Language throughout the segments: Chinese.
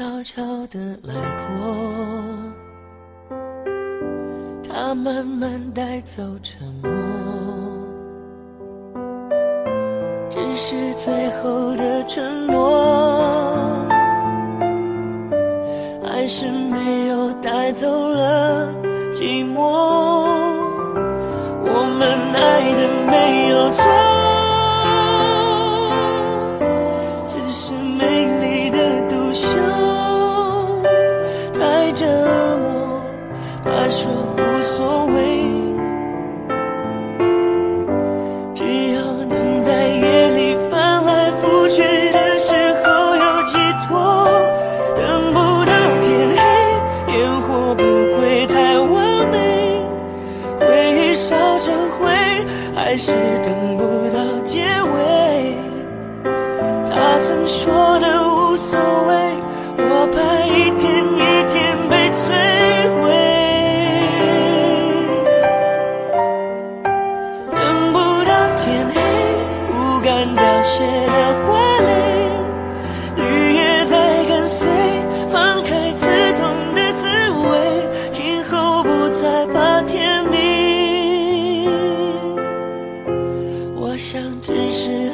悄悄地来过，他慢慢带走沉默，只是最后的承诺，说无所谓，只要能在夜里翻来覆去的时候有寄托。等不到天黑，烟火不会太完美，回忆烧成灰，还是等不到结尾。他曾说的无所谓，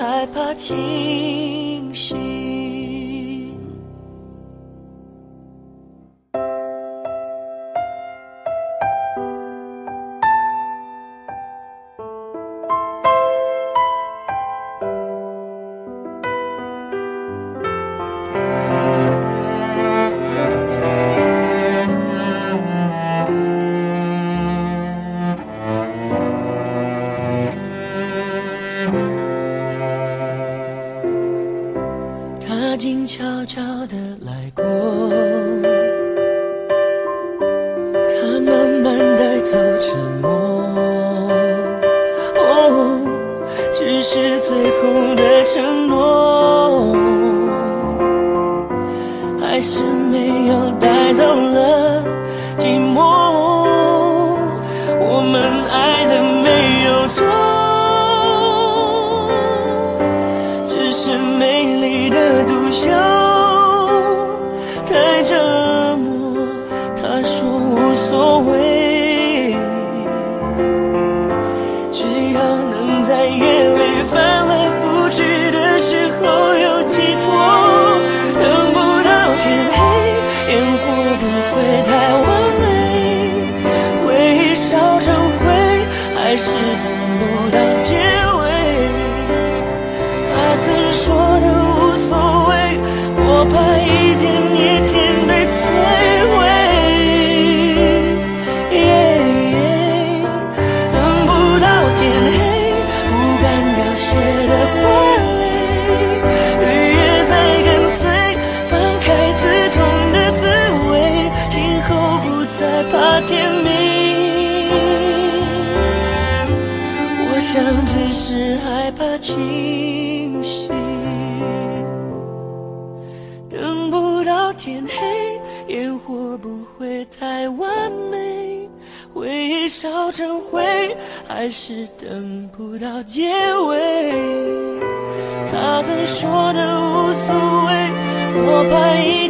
害怕清醒。悄悄地来过，他慢慢带走沉默。哦，只是最后的承诺，一天一天被摧毁。等不到天黑，不敢凋谢的花蕾，绿叶在跟随，放开刺痛的滋味，今后不再怕天明。我想只是害怕清醒，天黑，烟火不会太完美，回忆烧成灰，还是等不到结尾。他曾说的无所谓，我怕一